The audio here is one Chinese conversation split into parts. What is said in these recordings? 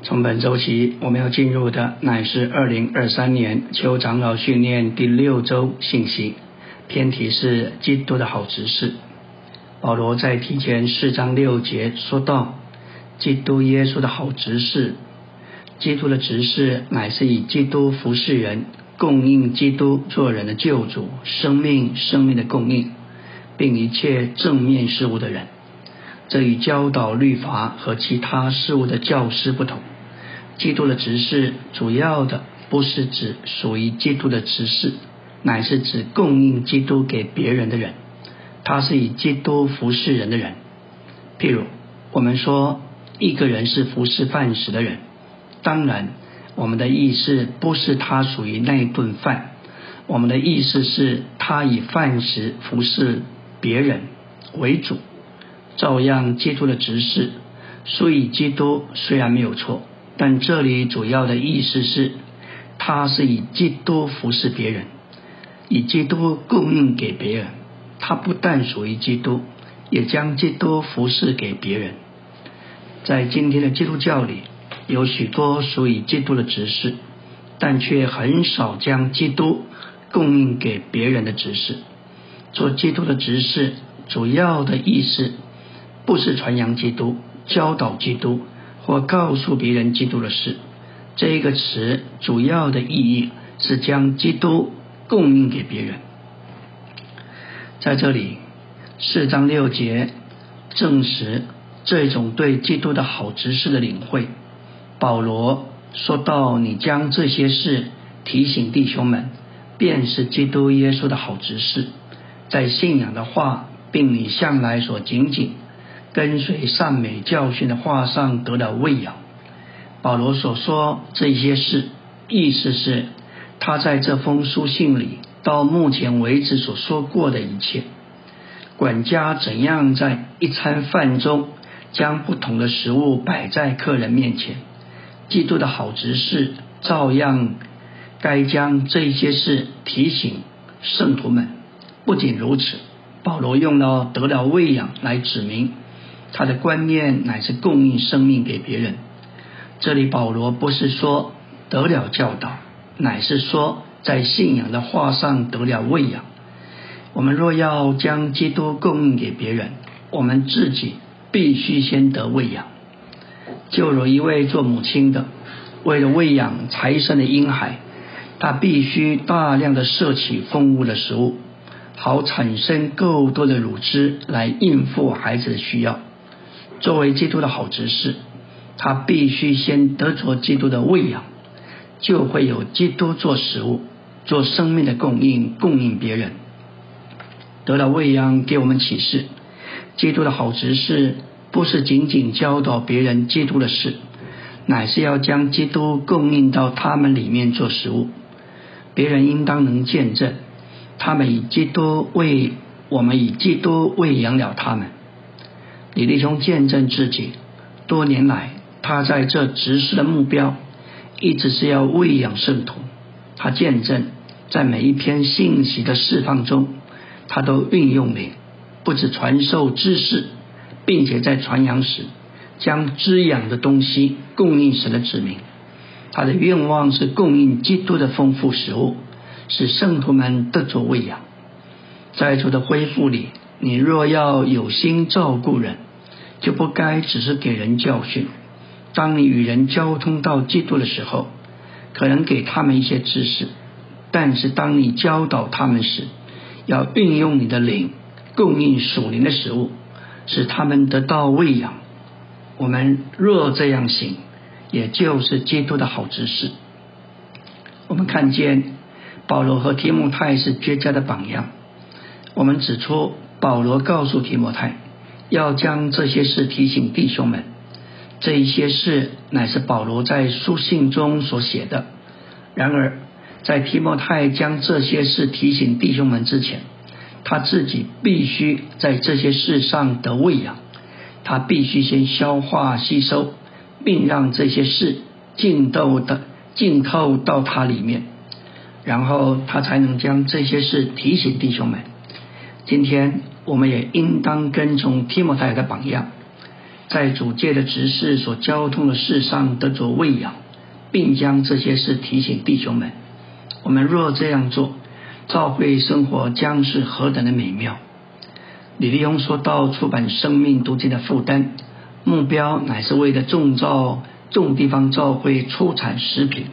从本周起，我们要进入的乃是二零二三年秋长老训练第六周信息，偏题是基督的好执事。保罗在提前四章六节说到，基督耶稣的好执事，基督的执事乃是以基督服侍人，供应基督做人的救主，生命生命的供应，并一切正面事物的人。这与教导律法和其他事物的教师不同。基督的执事主要的不是指属于基督的执事，乃是指供应基督给别人的人。他是以基督服侍人的人。譬如我们说一个人是服侍饭食的人，当然我们的意思不是他属于那一顿饭，我们的意思是他以饭食服侍别人为主。照样，基督的执事，所以基督虽然没有错，但这里主要的意思是，他是以基督服侍别人，以基督供应给别人。他不但属于基督，也将基督服侍给别人。在今天的基督教里，有许多属于基督的执事，但却很少将基督供应给别人的执事。做基督的执事，主要的意思。不是传扬基督、教导基督或告诉别人基督的事。这一个词主要的意义是将基督供应给别人。在这里，四章六节证实这种对基督的好执事的领会。保罗说到：“你将这些事提醒弟兄们，便是基督耶稣的好执事，在信仰的话，并你向来所仅仅。”跟随善美教训的话上得了喂养。保罗所说这些事，意思是他在这封书信里到目前为止所说过的一切。管家怎样在一餐饭中将不同的食物摆在客人面前，基督的好执事照样该将这些事提醒圣徒们。不仅如此，保罗用了得了喂养来指明。他的观念乃是供应生命给别人。这里保罗不是说得了教导，乃是说在信仰的话上得了喂养。我们若要将基督供应给别人，我们自己必须先得喂养。就如一位做母亲的，为了喂养才生的婴孩，他必须大量的摄取丰富的食物，好产生够多的乳汁来应付孩子的需要。作为基督的好执事，他必须先得着基督的喂养，就会有基督做食物、做生命的供应，供应别人。得了喂养，给我们启示：基督的好执事不是仅仅教导别人基督的事，乃是要将基督供应到他们里面做食物。别人应当能见证，他们以基督为我们以基督喂养了他们。李弟兄见证自己，多年来他在这执事的目标，一直是要喂养圣徒。他见证在每一篇信息的释放中，他都运用灵，不止传授知识，并且在传扬时将滋养的东西供应神的子民。他的愿望是供应基督的丰富食物，使圣徒们得着喂养。在主的恢复里，你若要有心照顾人。就不该只是给人教训。当你与人交通到基督的时候，可能给他们一些知识；但是当你教导他们时，要运用你的灵，供应属灵的食物，使他们得到喂养。我们若这样行，也就是基督的好知识。我们看见保罗和提摩太是绝佳的榜样。我们指出，保罗告诉提摩太。要将这些事提醒弟兄们，这一些事乃是保罗在书信中所写的。然而，在提摩太将这些事提醒弟兄们之前，他自己必须在这些事上得喂养，他必须先消化吸收，并让这些事浸透的浸透到他里面，然后他才能将这些事提醒弟兄们。今天。我们也应当跟从提摩太的榜样，在主界的执事所交通的事上得着喂养，并将这些事提醒弟兄们。我们若这样做，教会生活将是何等的美妙！李立庸说到出版生命读经的负担，目标乃是为了众造众地方教会出产食品，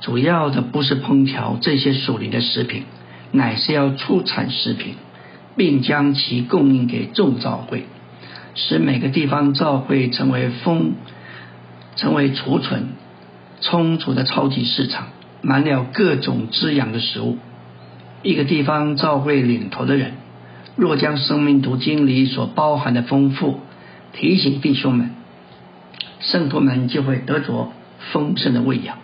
主要的不是烹调这些属灵的食品，乃是要出产食品，并将其供应给众教会。使每个地方教会成为丰，成为储存充足的超级市场，满了各种滋养的食物。一个地方教会领头的人，若将生命读经里所包含的丰富提醒弟兄们，圣徒们就会得着丰盛的喂养。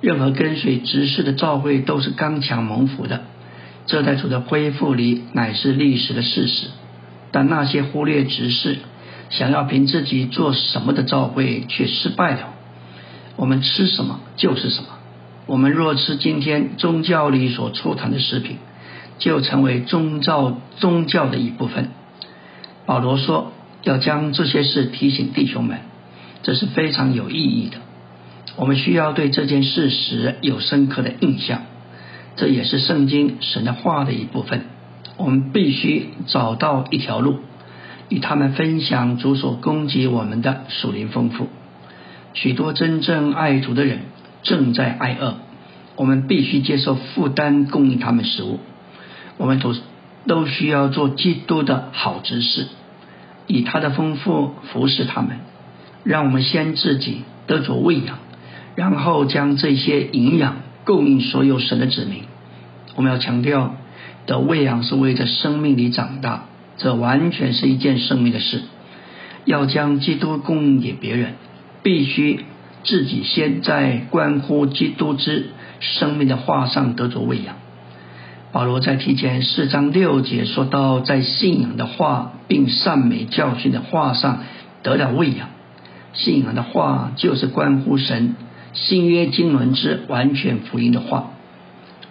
任何跟随执事的教会都是刚强蒙福的，这在主的恢复里乃是历史的事实。但那些忽略执事、想要凭自己做什么的教会却失败了。我们吃什么就是什么。我们若吃今天宗教里所出产的食品，就成为宗教宗教的一部分。保罗说要将这些事提醒弟兄们，这是非常有意义的。我们需要对这件事实有深刻的印象，这也是圣经神的话的一部分。我们必须找到一条路，与他们分享主所供给我们的属灵丰富。许多真正爱主的人正在挨饿，我们必须接受负担，供应他们食物。我们都都需要做基督的好执事，以他的丰富服侍他们。让我们先自己得着喂养，然后将这些营养供应所有神的子民。我们要强调。的喂养是为着生命里长大，这完全是一件生命的事。要将基督供应给别人，必须自己先在关乎基督之生命的话上得着喂养。保罗在提前四章六节说到，在信仰的话并善美教训的话上得了喂养。信仰的话就是关乎神新约经纶之完全福音的话。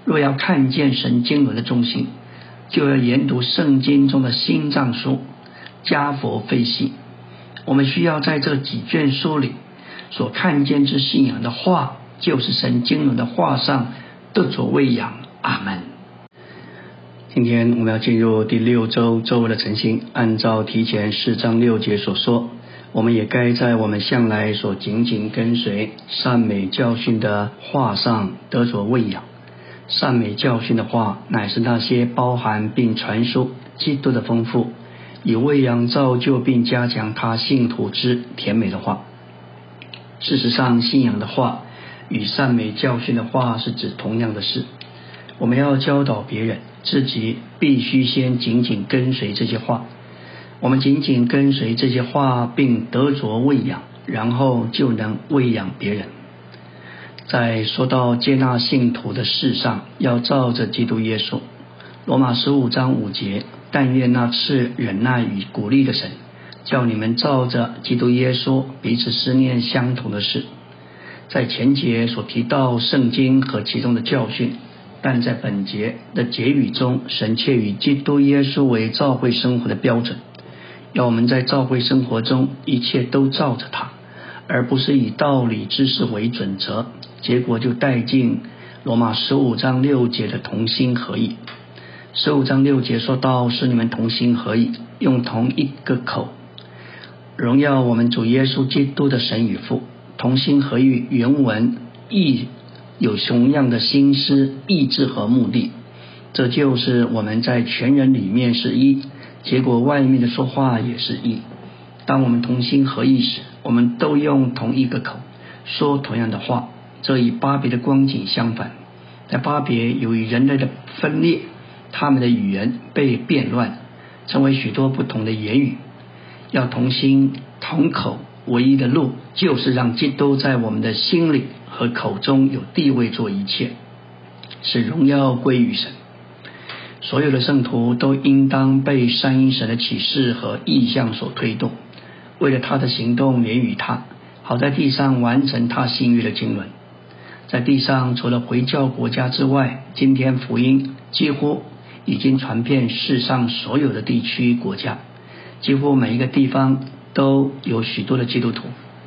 若要看见神经纶的中心，就要研读圣经中的心脏书加佛费西。我们需要在这几卷书里所看见之信仰的话，就是神经纶的话上得着喂养。阿门。今天我们要进入第六周周围的晨星，按照提前四章六节所说，我们也该在我们向来所紧紧跟随善美教训的话上得着喂养。善美教训的话，乃是那些包含并传输基督的丰富，以喂养造就并加强他信徒之甜美的话。事实上，信仰的话与善美教训的话是指同样的事。我们要教导别人，自己必须先紧紧跟随这些话。我们紧紧跟随这些话，并得着喂养，然后就能喂养别人。在说到接纳信徒的事上，要照着基督耶稣。罗马十五章五节，但愿那次忍耐与鼓励的神，叫你们照着基督耶稣彼此思念相同的事。在前节所提到圣经和其中的教训，但在本节的结语中，神却以基督耶稣为教会生活的标准，要我们在教会生活中一切都照着他。而不是以道理知识为准则，结果就带进罗马十五章六节的同心合意。十五章六节说到是你们同心合意，用同一个口，荣耀我们主耶稣基督的神与父。同心合意原文意有同样的心思、意志和目的，这就是我们在全人里面是一，结果外面的说话也是一。当我们同心合意时，我们都用同一个口说同样的话，这与巴别的光景相反。在巴别，由于人类的分裂，他们的语言被变乱，成为许多不同的言语。要同心同口，唯一的路就是让基督在我们的心里和口中有地位，做一切，使荣耀归于神。所有的圣徒都应当被三一神的启示和意向所推动。为了他的行动连于他，好在地上完成他信誉的经纶。在地上除了回教国家之外，今天福音几乎已经传遍世上所有的地区国家，几乎每一个地方都有许多的基督徒。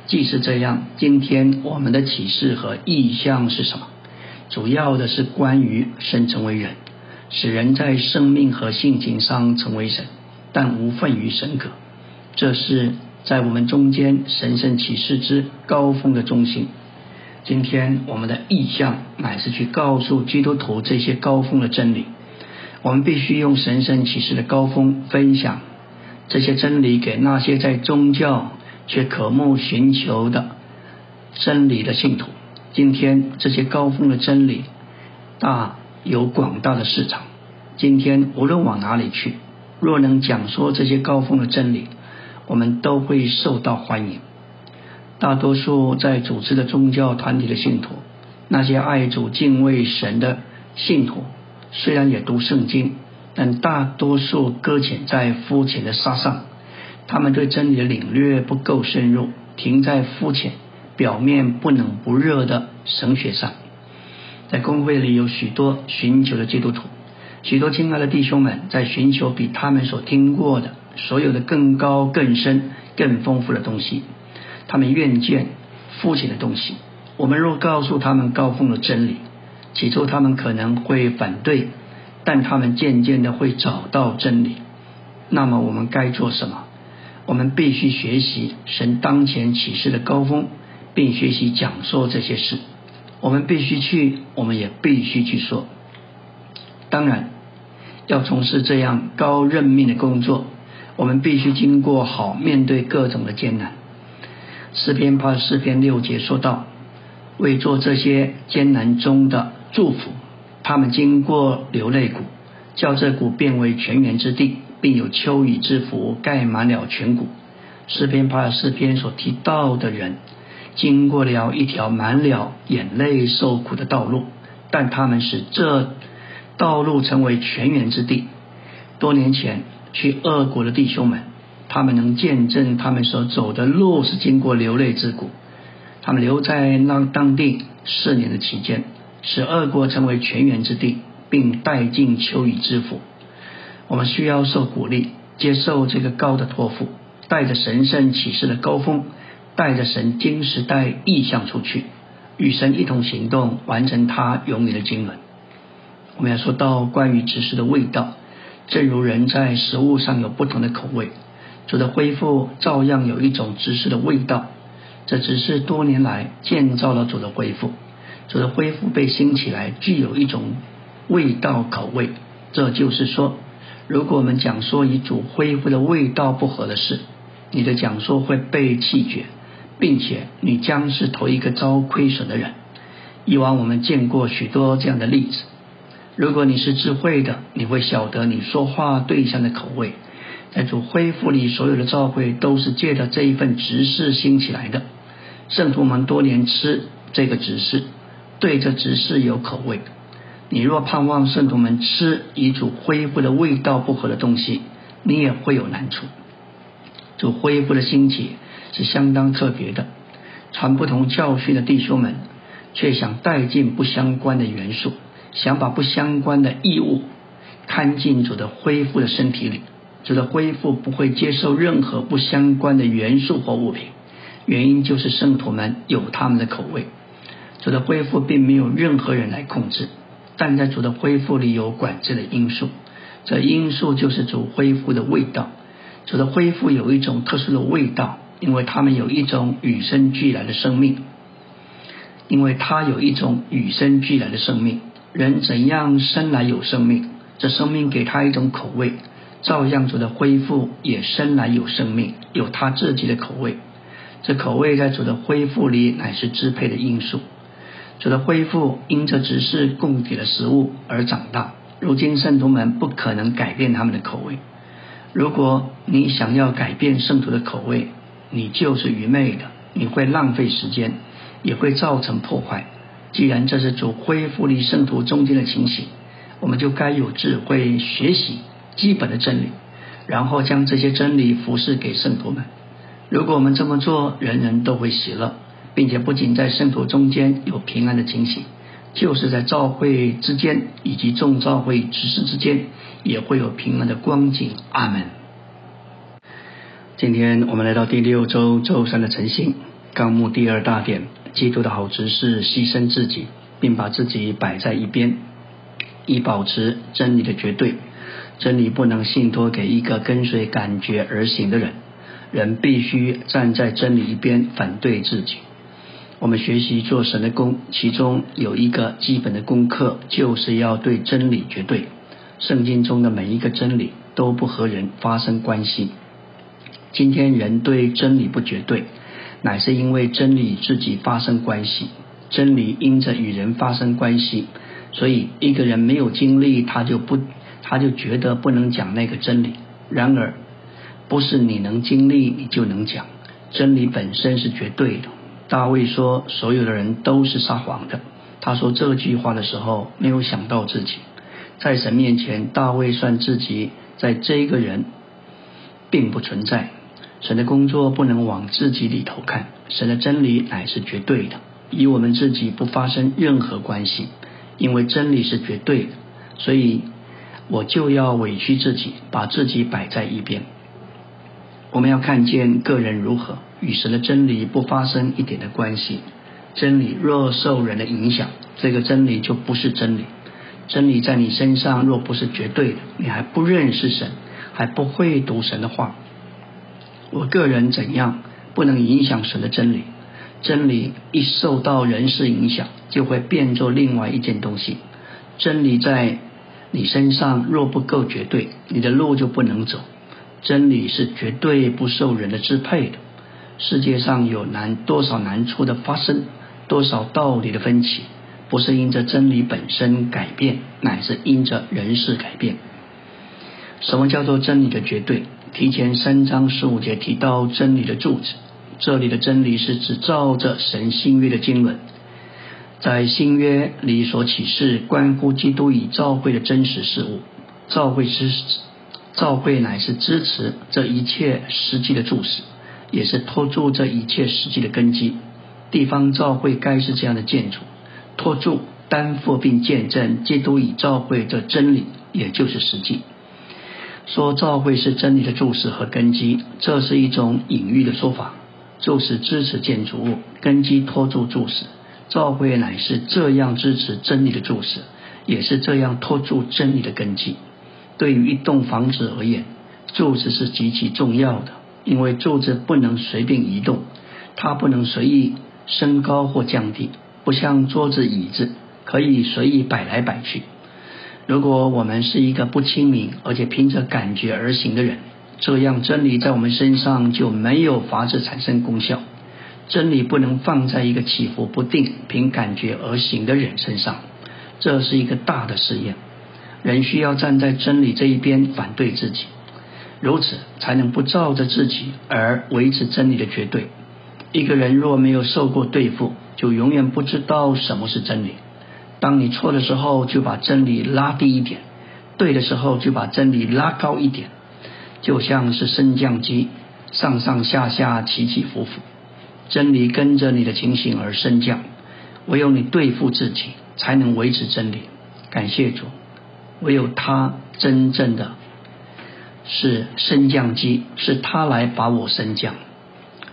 既是这样，今天我们的启示和意向是什么？主要的是关于神成为人，使人在生命和性情上成为神，但无份于神格。这是在我们中间神圣启示之高峰的中心。今天我们的意向乃是去告诉基督徒这些高峰的真理。我们必须用神圣启示的高峰分享这些真理给那些在宗教却渴慕寻求的真理的信徒。今天这些高峰的真理大有广大的市场。今天无论往哪里去，若能讲说这些高峰的真理，我们都会受到欢迎。大多数在组织的宗教团体的信徒，那些爱主敬畏神的信徒，虽然也读圣经，但大多数搁浅在肤浅的沙上。他们对真理的领略不够深入，停在肤浅、表面不冷不热的神学上。在公会里有许多寻求的基督徒，许多亲爱的弟兄们在寻求比他们所听过的所有的更高、更深、更丰富的东西。他们愿见肤浅的东西。我们若告诉他们高峰的真理，起初他们可能会反对，但他们渐渐的会找到真理。那么我们该做什么？我们必须学习神当前启示的高峰，并学习讲述这些事。我们必须去，我们也必须去说。当然，要从事这样高任命的工作，我们必须经过好面对各种的艰难。诗篇八十四篇六节说道：“为做这些艰难中的祝福，他们经过流泪谷，叫这谷变为泉源之地。”并有秋雨之福盖满了全谷。诗篇八十四篇所提到的人，经过了一条满了眼泪受苦的道路，但他们使这道路成为泉源之地。多年前去俄国的弟兄们，他们能见证他们所走的路是经过流泪之谷。他们留在那当地四年的期间，使俄国成为泉源之地，并带进秋雨之福。我们需要受鼓励，接受这个高的托付，带着神圣启示的高峰，带着神经时代意向出去，与神一同行动，完成他永远的经纶。我们要说到关于知识的味道，正如人在食物上有不同的口味，主的恢复照样有一种知识的味道。这只是多年来建造了主的恢复，主的恢复被兴起来，具有一种味道口味。这就是说。如果我们讲说与主恢复的味道不合的事，你的讲说会被弃绝，并且你将是头一个遭亏损的人。以往我们见过许多这样的例子。如果你是智慧的，你会晓得你说话对象的口味。在主恢复里，所有的召会都是借着这一份执事兴起来的。圣徒们多年吃这个执事，对这执事有口味。你若盼望圣徒们吃与主恢复的味道不合的东西，你也会有难处。主恢复的兴起是相当特别的，传不同教训的弟兄们却想带进不相关的元素，想把不相关的义务看进主的恢复的身体里。主的恢复不会接受任何不相关的元素或物品，原因就是圣徒们有他们的口味。主的恢复并没有任何人来控制。但在主的恢复里有管制的因素，这因素就是主恢复的味道。主的恢复有一种特殊的味道，因为他们有一种与生俱来的生命，因为他有一种与生俱来的生命。人怎样生来有生命？这生命给他一种口味，照样主的恢复也生来有生命，有他自己的口味。这口味在主的恢复里乃是支配的因素。主的恢复因着只是供给了食物而长大。如今圣徒们不可能改变他们的口味。如果你想要改变圣徒的口味，你就是愚昧的，你会浪费时间，也会造成破坏。既然这是主恢复离圣徒中间的情形，我们就该有智慧学习基本的真理，然后将这些真理服侍给圣徒们。如果我们这么做，人人都会喜乐。并且不仅在圣徒中间有平安的惊喜，就是在召会之间以及众召会执事之间，也会有平安的光景。阿门。今天我们来到第六周周三的晨星纲目第二大点，基督的好执是牺牲自己，并把自己摆在一边，以保持真理的绝对。真理不能信托给一个跟随感觉而行的人，人必须站在真理一边，反对自己。我们学习做神的功，其中有一个基本的功课，就是要对真理绝对。圣经中的每一个真理都不和人发生关系。今天人对真理不绝对，乃是因为真理自己发生关系。真理因着与人发生关系，所以一个人没有经历，他就不，他就觉得不能讲那个真理。然而，不是你能经历，你就能讲。真理本身是绝对的。大卫说，所有的人都是撒谎的。他说这句话的时候，没有想到自己在神面前，大卫算自己在这一个人并不存在。神的工作不能往自己里头看，神的真理乃是绝对的，与我们自己不发生任何关系。因为真理是绝对的，所以我就要委屈自己，把自己摆在一边。我们要看见个人如何与神的真理不发生一点的关系。真理若受人的影响，这个真理就不是真理。真理在你身上若不是绝对的，你还不认识神，还不会读神的话。我个人怎样不能影响神的真理？真理一受到人事影响，就会变作另外一件东西。真理在你身上若不够绝对，你的路就不能走。真理是绝对不受人的支配的。世界上有难多少难处的发生，多少道理的分歧，不是因着真理本身改变，乃是因着人事改变。什么叫做真理的绝对？提前三章十五节提到真理的柱子，这里的真理是指照着神新约的经纶，在新约里所启示关乎基督与教会的真实事物。教会支教会乃是支持这一切实际的注释，也是托住这一切实际的根基。地方教会该是这样的建筑，托住、担负并见证基督与教会的真理，也就是实际。说教会是真理的注释和根基，这是一种隐喻的说法。注释支持建筑物，根基托住注释。教会乃是这样支持真理的注释，也是这样托住真理的根基。对于一栋房子而言，柱子是极其重要的，因为柱子不能随便移动，它不能随意升高或降低，不像桌子、椅子可以随意摆来摆去。如果我们是一个不清明而且凭着感觉而行的人，这样真理在我们身上就没有法子产生功效。真理不能放在一个起伏不定、凭感觉而行的人身上，这是一个大的试验。人需要站在真理这一边，反对自己，如此才能不照着自己而维持真理的绝对。一个人若没有受过对付，就永远不知道什么是真理。当你错的时候，就把真理拉低一点；对的时候，就把真理拉高一点。就像是升降机，上上下下，起起伏伏，真理跟着你的情形而升降。唯有你对付自己，才能维持真理。感谢主，唯有他真正的是升降机，是他来把我升降。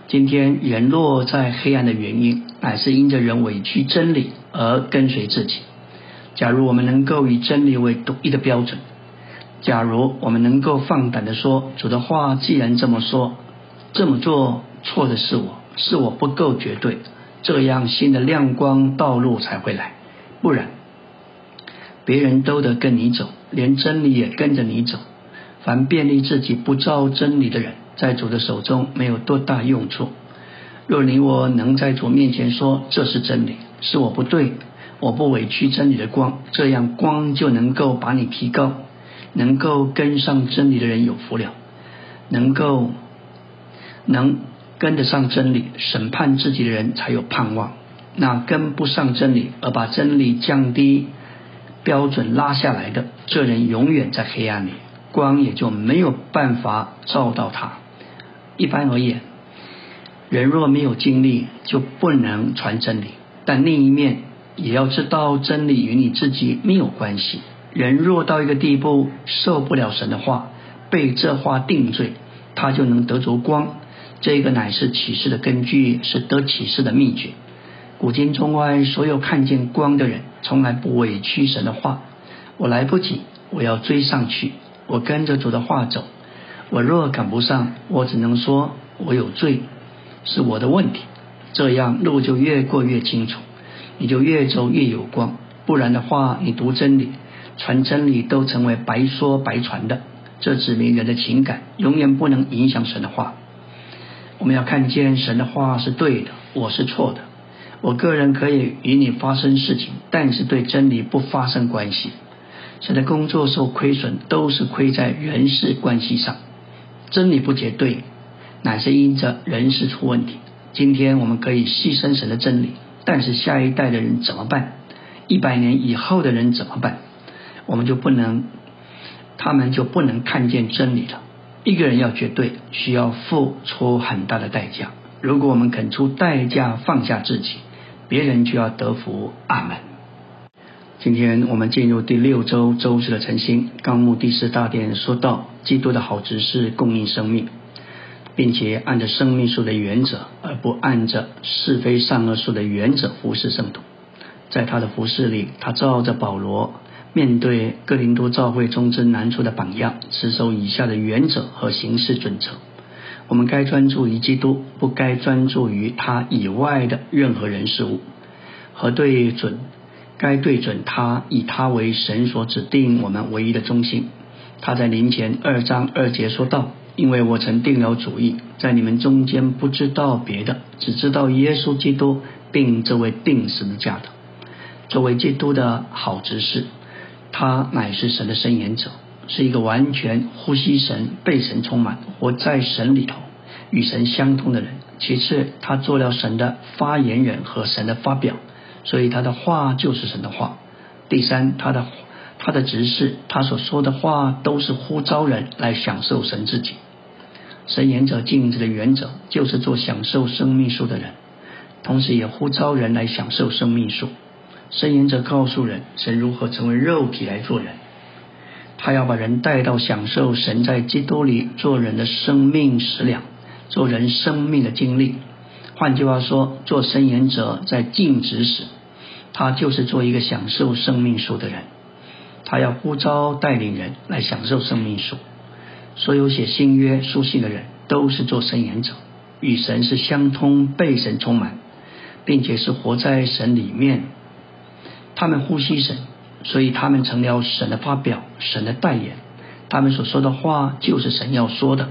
今天人落在黑暗的原因，乃是因着人委屈真理而跟随自己。假如我们能够以真理为独一的标准，假如我们能够放胆的说主的话，既然这么说，这么做错的是我，是我不够绝对，这样新的亮光道路才会来。不然，别人都得跟你走，连真理也跟着你走。凡便利自己不照真理的人。在主的手中没有多大用处。若你我能在主面前说这是真理，是我不对，我不委屈真理的光，这样光就能够把你提高，能够跟上真理的人有福了，能够能跟得上真理，审判自己的人才有盼望。那跟不上真理而把真理降低标准拉下来的，这人永远在黑暗里，光也就没有办法照到他。一般而言，人若没有经历，就不能传真理。但另一面，也要知道真理与你自己没有关系。人若到一个地步受不了神的话，被这话定罪，他就能得着光。这个乃是启示的根据，是得启示的秘诀。古今中外，所有看见光的人，从来不委屈神的话。我来不及，我要追上去。我跟着主的话走。我若赶不上，我只能说我有罪，是我的问题。这样路就越过越清楚，你就越走越有光。不然的话，你读真理、传真理都成为白说白传的。这指明人的情感永远不能影响神的话。我们要看见神的话是对的，我是错的。我个人可以与你发生事情，但是对真理不发生关系。神的工作受亏损，都是亏在人事关系上。真理不绝对，乃是因着人事出问题。今天我们可以牺牲神的真理，但是下一代的人怎么办？一百年以后的人怎么办？我们就不能，他们就不能看见真理了。一个人要绝对，需要付出很大的代价。如果我们肯出代价放下自己，别人就要得福。阿门。今天我们进入第六周周日的晨星纲目第四大殿，说到基督的好执事供应生命，并且按着生命树的原则，而不按着是非善恶树的原则服侍圣徒。在他的服侍里，他照着保罗。面对哥林多教会中之难处的榜样，持守以下的原则和行事准则：我们该专注于基督，不该专注于他以外的任何人事物；和对准，该对准他，以他为神所指定我们唯一的中心。他在临前二章二节说道：“因为我曾定了主意，在你们中间不知道别的，只知道耶稣基督，并这位定十字架的，作为基督的好执事。”他乃是神的伸言者，是一个完全呼吸神、被神充满、活在神里头、与神相通的人。其次，他做了神的发言人和神的发表，所以他的话就是神的话。第三，他的他的执事，他所说的话都是呼召人来享受神自己。神言者静止的原则，就是做享受生命树的人，同时也呼召人来享受生命树。神言者告诉人，神如何成为肉体来做人。他要把人带到享受神在基督里做人的生命食粮，做人生命的经历。换句话说，做圣言者在静止时，他就是做一个享受生命树的人。他要呼召带领人来享受生命树。所有写新约书信的人都是做圣言者，与神是相通，被神充满，并且是活在神里面。他们呼吸神，所以他们成了神的发表、神的代言。他们所说的话就是神要说的。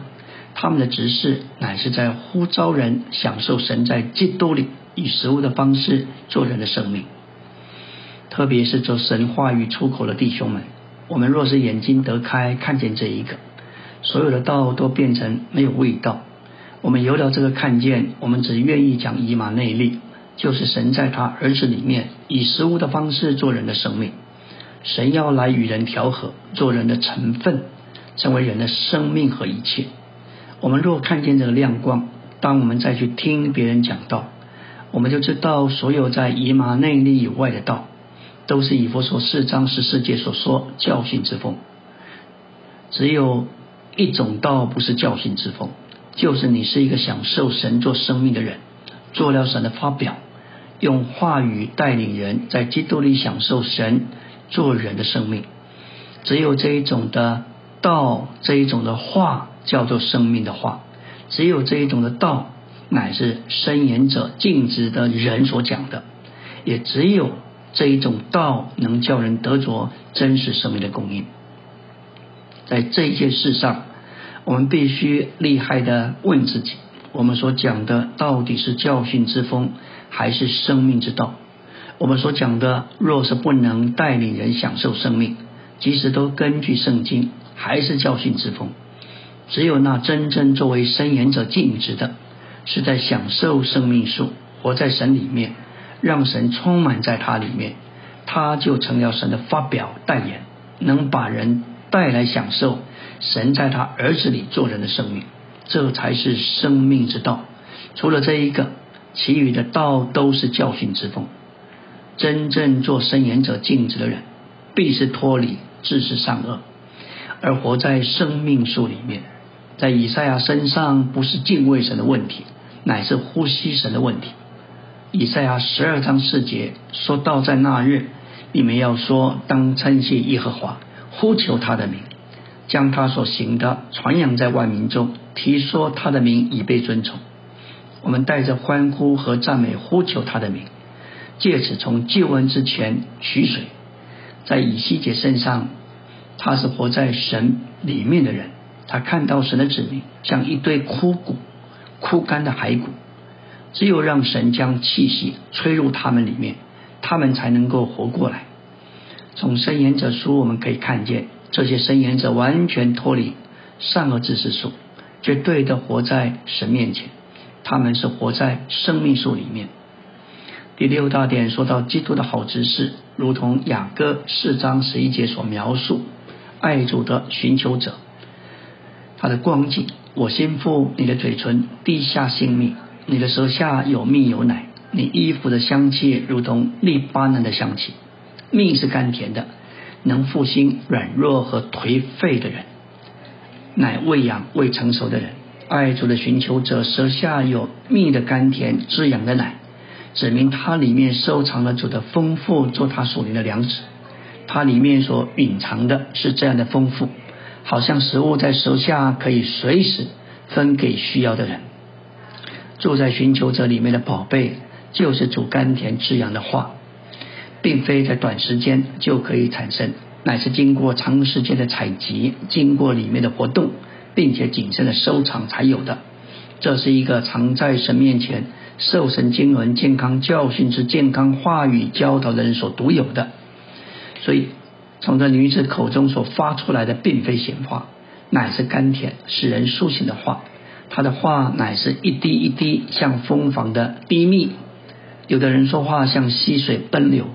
他们的执事乃是在呼召人享受神在基督里以食物的方式做人的生命。特别是做神话语出口的弟兄们，我们若是眼睛得开，看见这一个，所有的道都变成没有味道。我们有了这个看见，我们只愿意讲以马内利。就是神在他儿子里面以食物的方式做人的生命，神要来与人调和，做人的成分，成为人的生命和一切。我们若看见这个亮光，当我们再去听别人讲道，我们就知道所有在以马内利以外的道，都是以佛所四章十四节所说教训之风。只有一种道不是教训之风，就是你是一个享受神做生命的人，做了神的发表。用话语带领人在基督里享受神做人的生命，只有这一种的道，这一种的话叫做生命的话，只有这一种的道乃是伸言者静止的人所讲的，也只有这一种道能叫人得着真实生命的供应。在这一件事上，我们必须厉害的问自己：我们所讲的到底是教训之风？还是生命之道。我们所讲的，若是不能带领人享受生命，即使都根据圣经，还是教训之风。只有那真正作为伸言者尽职的，是在享受生命树，活在神里面，让神充满在他里面，他就成了神的发表代言，能把人带来享受神在他儿子里做人的生命。这才是生命之道。除了这一个。其余的道都是教训之风。真正做生言者静止的人，必是脱离自私善恶，而活在生命树里面。在以赛亚身上不是敬畏神的问题，乃是呼吸神的问题。以赛亚十二章四节说到，在那日，你们要说，当称谢耶和华，呼求他的名，将他所行的传扬在万民中，提说他的名已被尊崇。我们带着欢呼和赞美呼求他的名，借此从救恩之前取水。在以西结身上，他是活在神里面的人，他看到神的子民像一堆枯骨、枯干的骸骨。只有让神将气息吹入他们里面，他们才能够活过来。从申言者书我们可以看见，这些申言者完全脱离善恶知识树，绝对的活在神面前。他们是活在生命树里面。第六大点说到基督的好知识，如同雅各四章十一节所描述，爱主的寻求者，他的光景，我心腹你的嘴唇滴下性命。你的舌下有蜜有奶，你衣服的香气如同利巴嫩的香气。蜜是甘甜的，能复兴软弱和颓废的人；奶喂养未成熟的人。爱主的寻求者舌下有蜜的甘甜滋养的奶，指明它里面收藏了主的丰富，做他属灵的粮食。它里面所隐藏的是这样的丰富，好像食物在舌下可以随时分给需要的人。住在寻求者里面的宝贝，就是主甘甜滋养的话，并非在短时间就可以产生，乃是经过长时间的采集，经过里面的活动，并且谨慎的收藏才有的。这是一个常在神面前受神经纶健康教训之健康话语教导的人所独有的。所以，从这女子口中所发出来的，并非闲话，乃是甘甜使人苏醒的话。她的话乃是一滴一滴像蜂房的滴蜜，有的人说话像溪水奔流，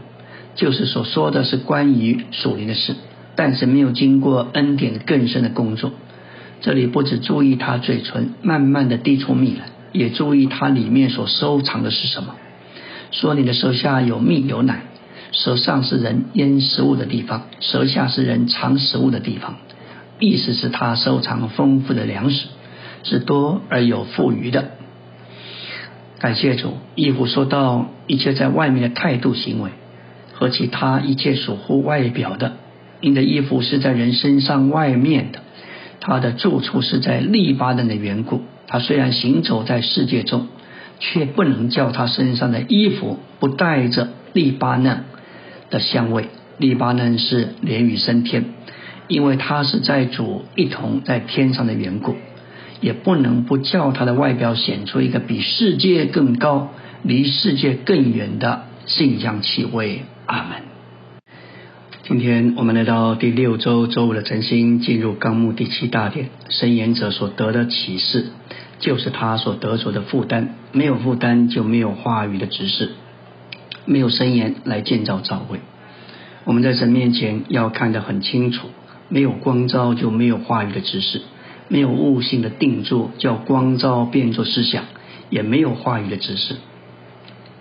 就是所说的是关于属灵的事，但是没有经过恩典更深的工作。这里不只注意他嘴唇慢慢的滴出蜜来，也注意它里面所收藏的是什么。说你的手下有蜜有奶，舌上是人咽食物的地方，舌下是人藏食物的地方，意思是他收藏丰富的粮食。是多而有富余的，感谢主。义父说到一切在外面的态度行为和其他一切属乎外表的，因的衣服是在人身上外面的，他的住处是在利巴嫩的缘故。他虽然行走在世界中，却不能叫他身上的衣服不带着利巴嫩的香味。利巴嫩是连雨升天，因为他是在主一同在天上的缘故。也不能不叫他的外表显出一个比世界更高、离世界更远的信仰气味。阿门。今天我们来到第六周周五的晨星，进入纲目第七大点。申言者所得的启示，就是他所得着的负担。没有负担，就没有话语的指示；没有声言来建造教会。我们在神面前要看得很清楚，没有光照，就没有话语的指示。没有悟性的定住，叫光照变作思想，也没有话语的指示。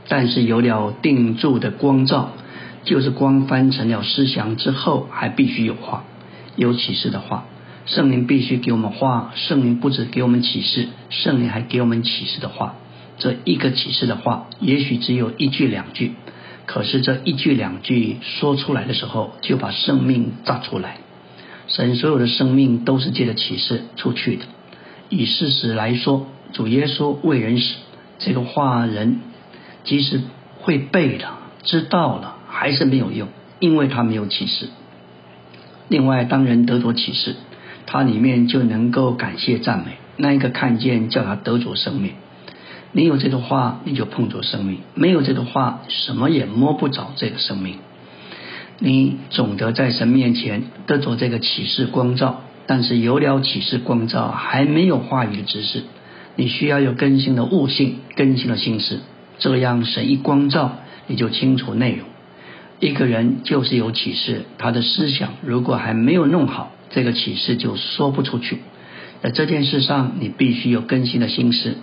但是有了定住的光照，就是光翻成了思想之后，还必须有话，有启示的话。圣灵必须给我们话，圣灵不止给我们启示，圣灵还给我们启示的话。这一个启示的话，也许只有一句两句，可是这一句两句说出来的时候，就把生命炸出来。神所有的生命都是借着启示出去的。以事实来说，主耶稣为人死，这个话人即使会背了、知道了，还是没有用，因为他没有启示。另外，当人得着启示，他里面就能够感谢赞美那一个看见叫他得着生命。你有这个话，你就碰着生命；没有这个话，什么也摸不着这个生命。你总得在神面前得着这个启示光照，但是有了启示光照，还没有话语的知识。你需要有更新的悟性、更新的心思，这样神一光照，你就清楚内容。一个人就是有启示，他的思想如果还没有弄好，这个启示就说不出去。在这件事上，你必须有更新的心思。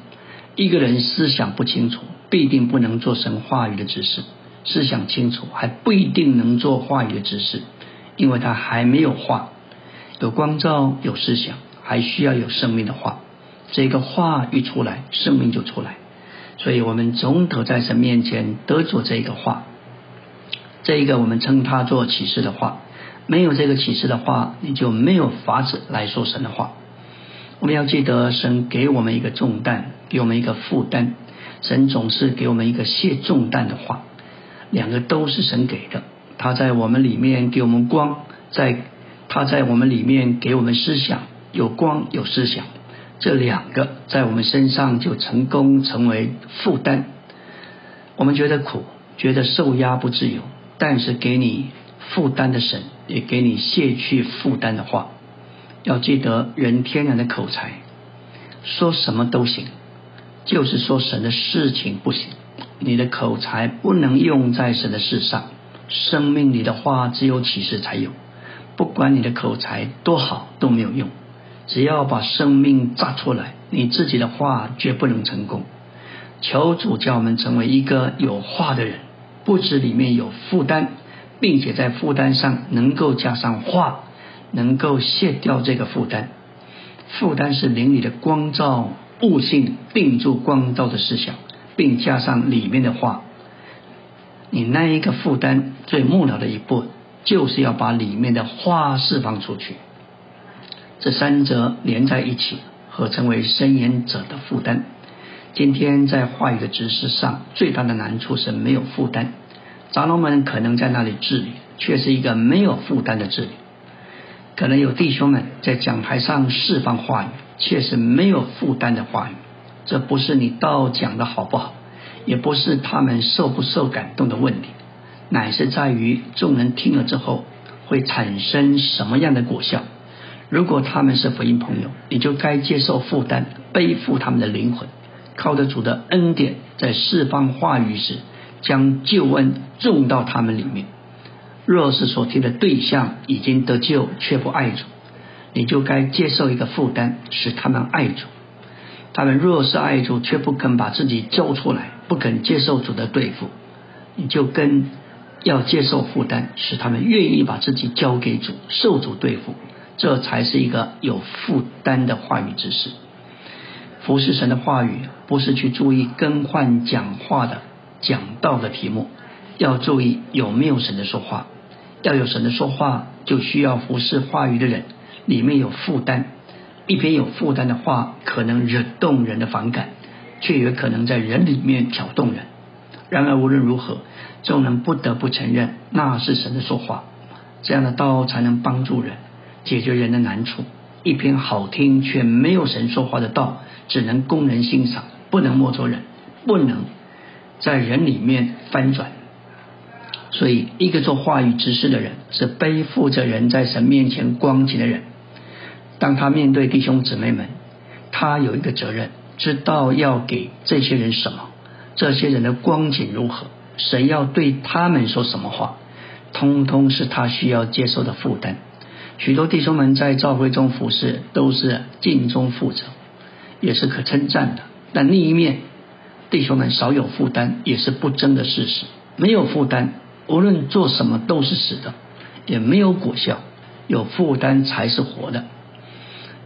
一个人思想不清楚，必定不能做神话语的指示。思想清楚还不一定能做话语的指示，因为他还没有话，有光照有思想还需要有生命的话。这个话一出来，生命就出来。所以我们总得在神面前得着这个话，这一个我们称它做启示的话。没有这个启示的话，你就没有法子来说神的话。我们要记得，神给我们一个重担，给我们一个负担。神总是给我们一个卸重担的话，两个都是神给的。他在我们里面给我们光，在他在我们里面给我们思想，有光有思想，这两个在我们身上就成功成为负担。我们觉得苦，觉得受压不自由，但是给你负担的神，也给你卸去负担的话。要记得，人天然的口才，说什么都行，就是说神的事情不行。你的口才不能用在神的事上，生命里的话只有启示才有。不管你的口才多好都没有用，只要把生命炸出来，你自己的话绝不能成功。求主教我们成为一个有话的人，不止里面有负担，并且在负担上能够加上话。能够卸掉这个负担，负担是灵里的光照悟性定住光照的思想，并加上里面的话，你那一个负担最末了的一步，就是要把里面的话释放出去。这三者连在一起，合成为伸言者的负担。今天在话语的知识上，最大的难处是没有负担。长老们可能在那里治理，却是一个没有负担的治理。可能有弟兄们在讲台上释放话语，却是没有负担的话语。这不是你道讲的好不好，也不是他们受不受感动的问题，乃是在于众人听了之后会产生什么样的果效。如果他们是福音朋友，你就该接受负担，背负他们的灵魂，靠着主的恩典，在释放话语时，将救恩种到他们里面。若是所听的对象已经得救却不爱主，你就该接受一个负担，使他们爱主。他们若是爱主却不肯把自己交出来，不肯接受主的对付，你就跟要接受负担，使他们愿意把自己交给主，受主对付，这才是一个有负担的话语之事。服侍神的话语，不是去注意更换讲话的讲道的题目，要注意有没有神的说话。要有神的说话，就需要服侍话语的人里面有负担。一篇有负担的话，可能惹动人的反感，却也可能在人里面挑动人。然而无论如何，众人不得不承认那是神的说话。这样的道才能帮助人解决人的难处。一篇好听却没有神说话的道，只能供人欣赏，不能摸着人，不能在人里面翻转。所以，一个做话语之事的人，是背负着人在神面前光景的人。当他面对弟兄姊妹们，他有一个责任，知道要给这些人什么，这些人的光景如何，神要对他们说什么话，通通是他需要接受的负担。许多弟兄们在教会中服侍，都是尽忠负责，也是可称赞的。但另一面，弟兄们少有负担，也是不争的事实。没有负担。无论做什么都是死的，也没有果效。有负担才是活的。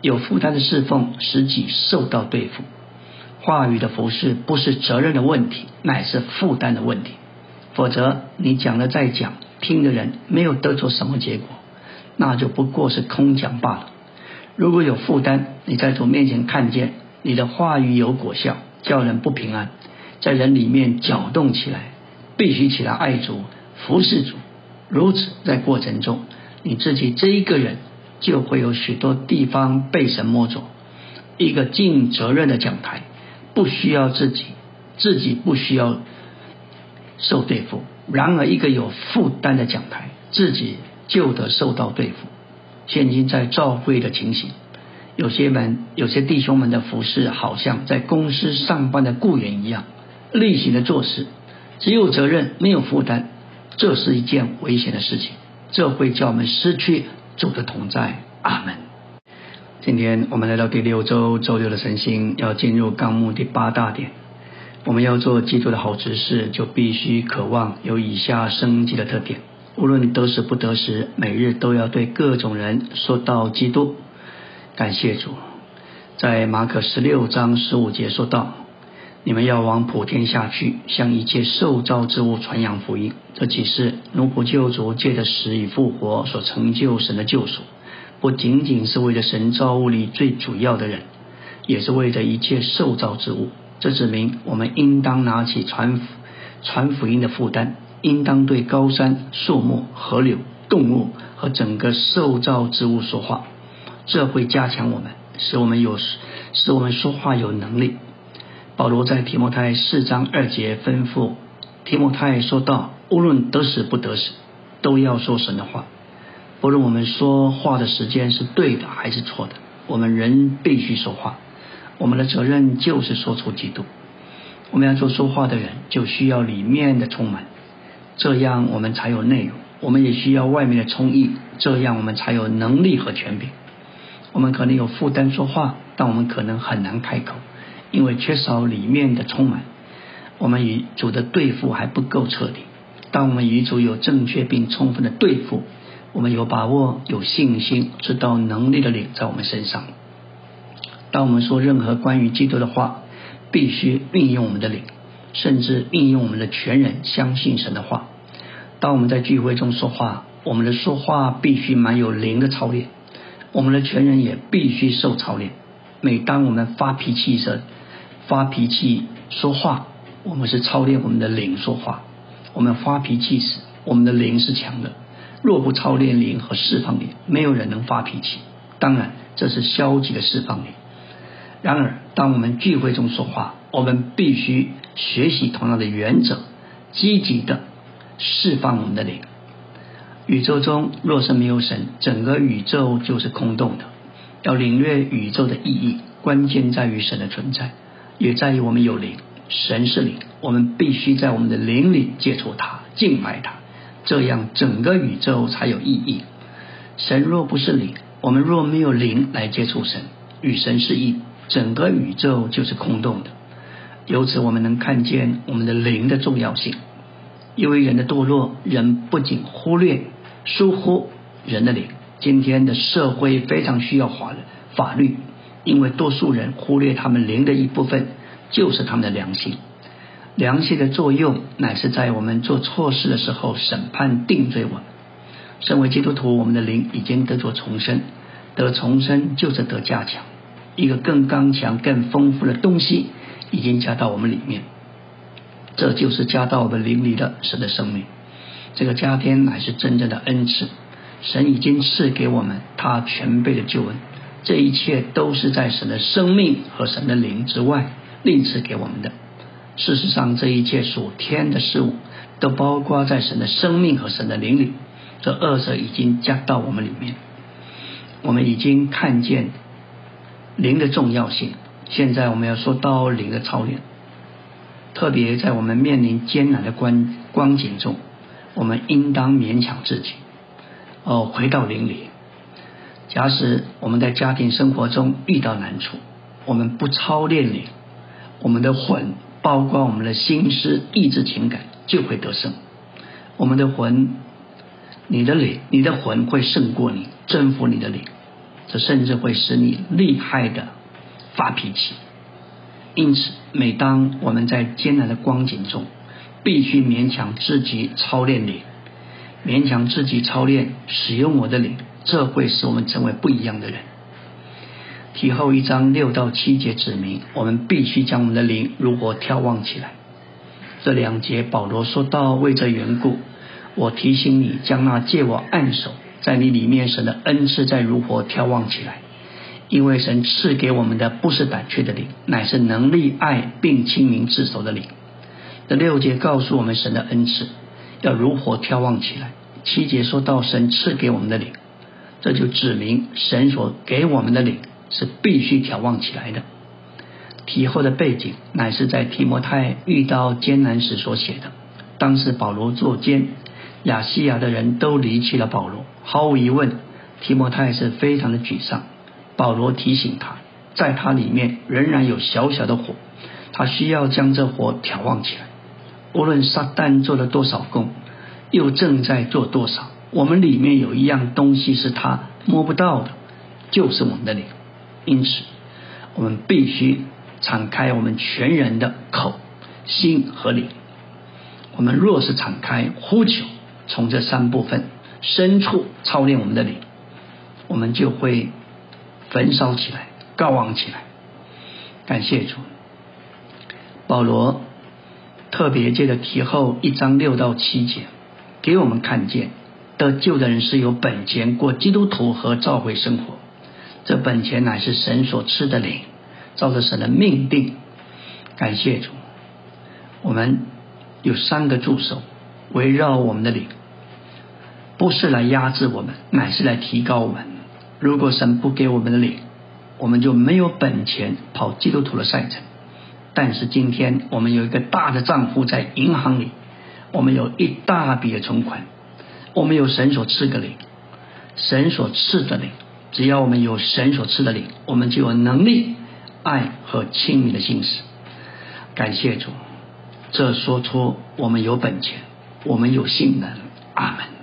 有负担的侍奉，使己受到对付。话语的服饰不是责任的问题，乃是负担的问题。否则，你讲了再讲，听的人没有得出什么结果，那就不过是空讲罢了。如果有负担，你在主面前看见你的话语有果效，叫人不平安，在人里面搅动起来，必须起来爱主。服侍主，如此在过程中，你自己这一个人就会有许多地方被神摸走。一个尽责任的讲台，不需要自己，自己不需要受对付；然而，一个有负担的讲台，自己就得受到对付。现今在召会的情形，有些们、有些弟兄们的服侍，好像在公司上班的雇员一样，例行的做事，只有责任，没有负担。这是一件危险的事情，这会叫我们失去主的同在。阿门。今天我们来到第六周周六的晨星，要进入纲目第八大点。我们要做基督的好执事，就必须渴望有以下生机的特点：无论得时不得时，每日都要对各种人说到基督。感谢主，在马可十六章十五节说道：“你们要往普天下去，向一切受造之物传扬福音。”这启示奴仆救主借着死与复活所成就神的救赎，不仅仅是为了神造物里最主要的人，也是为了一切受造之物。这指明我们应当拿起传传福音的负担，应当对高山、树木、河流、动物和整个受造之物说话。这会加强我们，使我们有使我们说话有能力。保罗在提摩太四章二节吩咐提摩太说道：“无论得死不得死，都要说神的话。不论我们说话的时间是对的还是错的，我们人必须说话。我们的责任就是说出基督。我们要做说话的人，就需要里面的充满，这样我们才有内容。我们也需要外面的充溢，这样我们才有能力和权柄。”我们可能有负担说话，但我们可能很难开口，因为缺少里面的充满。我们与主的对付还不够彻底。当我们与主有正确并充分的对付，我们有把握、有信心，知道能力的领在我们身上。当我们说任何关于基督的话，必须运用我们的灵，甚至运用我们的全人相信神的话。当我们在聚会中说话，我们的说话必须满有灵的操练。我们的全人也必须受操练。每当我们发脾气时，发脾气说话，我们是操练我们的灵说话。我们发脾气时，我们的灵是强的。若不操练灵和释放灵，没有人能发脾气。当然，这是消极的释放灵。然而，当我们聚会中说话，我们必须学习同样的原则，积极的释放我们的灵。宇宙中若是没有神，整个宇宙就是空洞的。要领略宇宙的意义，关键在于神的存在，也在于我们有灵。神是灵，我们必须在我们的灵里接触他，敬拜他，这样整个宇宙才有意义。神若不是灵，我们若没有灵来接触神，与神是一，整个宇宙就是空洞的。由此，我们能看见我们的灵的重要性。因为人的堕落，人不仅忽略。疏忽人的灵，今天的社会非常需要法法律，因为多数人忽略他们灵的一部分，就是他们的良心。良心的作用乃是在我们做错事的时候审判定罪我们。身为基督徒，我们的灵已经得做重生，得重生就是得加强，一个更刚强、更丰富的东西已经加到我们里面，这就是加到我们灵里的神的生命。这个加添乃是真正的恩赐，神已经赐给我们他全备的救恩，这一切都是在神的生命和神的灵之外另赐给我们的。事实上，这一切属天的事物都包括在神的生命和神的灵里，这二者已经加到我们里面。我们已经看见灵的重要性，现在我们要说到灵的操练，特别在我们面临艰难的关光景中。我们应当勉强自己，哦，回到灵里。假使我们在家庭生活中遇到难处，我们不操练灵，我们的魂，包括我们的心思、意志、情感，就会得胜。我们的魂，你的灵，你的魂会胜过你，征服你的灵，这甚至会使你厉害的发脾气。因此，每当我们在艰难的光景中，必须勉强自己操练灵，勉强自己操练使用我的灵，这会使我们成为不一样的人。题后一章六到七节指明，我们必须将我们的灵如何眺望起来。这两节保罗说到，为这缘故，我提醒你，将那借我按手在你里面神的恩赐再如何眺望起来。因为神赐给我们的不是胆怯的灵，乃是能力、爱并清明自守的灵。这六节告诉我们神的恩赐要如何眺望起来。七节说到神赐给我们的灵，这就指明神所给我们的灵是必须眺望起来的。题后的背景乃是在提摩太遇到艰难时所写的。当时保罗作监，亚细亚的人都离弃了保罗。毫无疑问，提摩太是非常的沮丧。保罗提醒他，在他里面仍然有小小的火，他需要将这火眺望起来。无论撒旦做了多少功，又正在做多少，我们里面有一样东西是他摸不到的，就是我们的灵。因此，我们必须敞开我们全人的口、心和灵。我们若是敞开呼求，从这三部分深处操练我们的灵，我们就会焚烧起来、高昂起来。感谢主，保罗特别接着提后一章六到七节，给我们看见得救的人是有本钱过基督徒和召会生活，这本钱乃是神所赐的灵，照着神的命定。感谢主，我们。有三个助手围绕我们的灵，不是来压制我们，乃是来提高我们。如果神不给我们的灵，我们就没有本钱跑基督徒的赛程。但是今天我们有一个大的账户在银行里，我们有一大笔的存款，我们有神所赐的灵，神所赐的灵。只要我们有神所赐的灵，我们就有能力爱和亲密的心思。感谢主。这说出我们有本钱，我们有性能。阿门。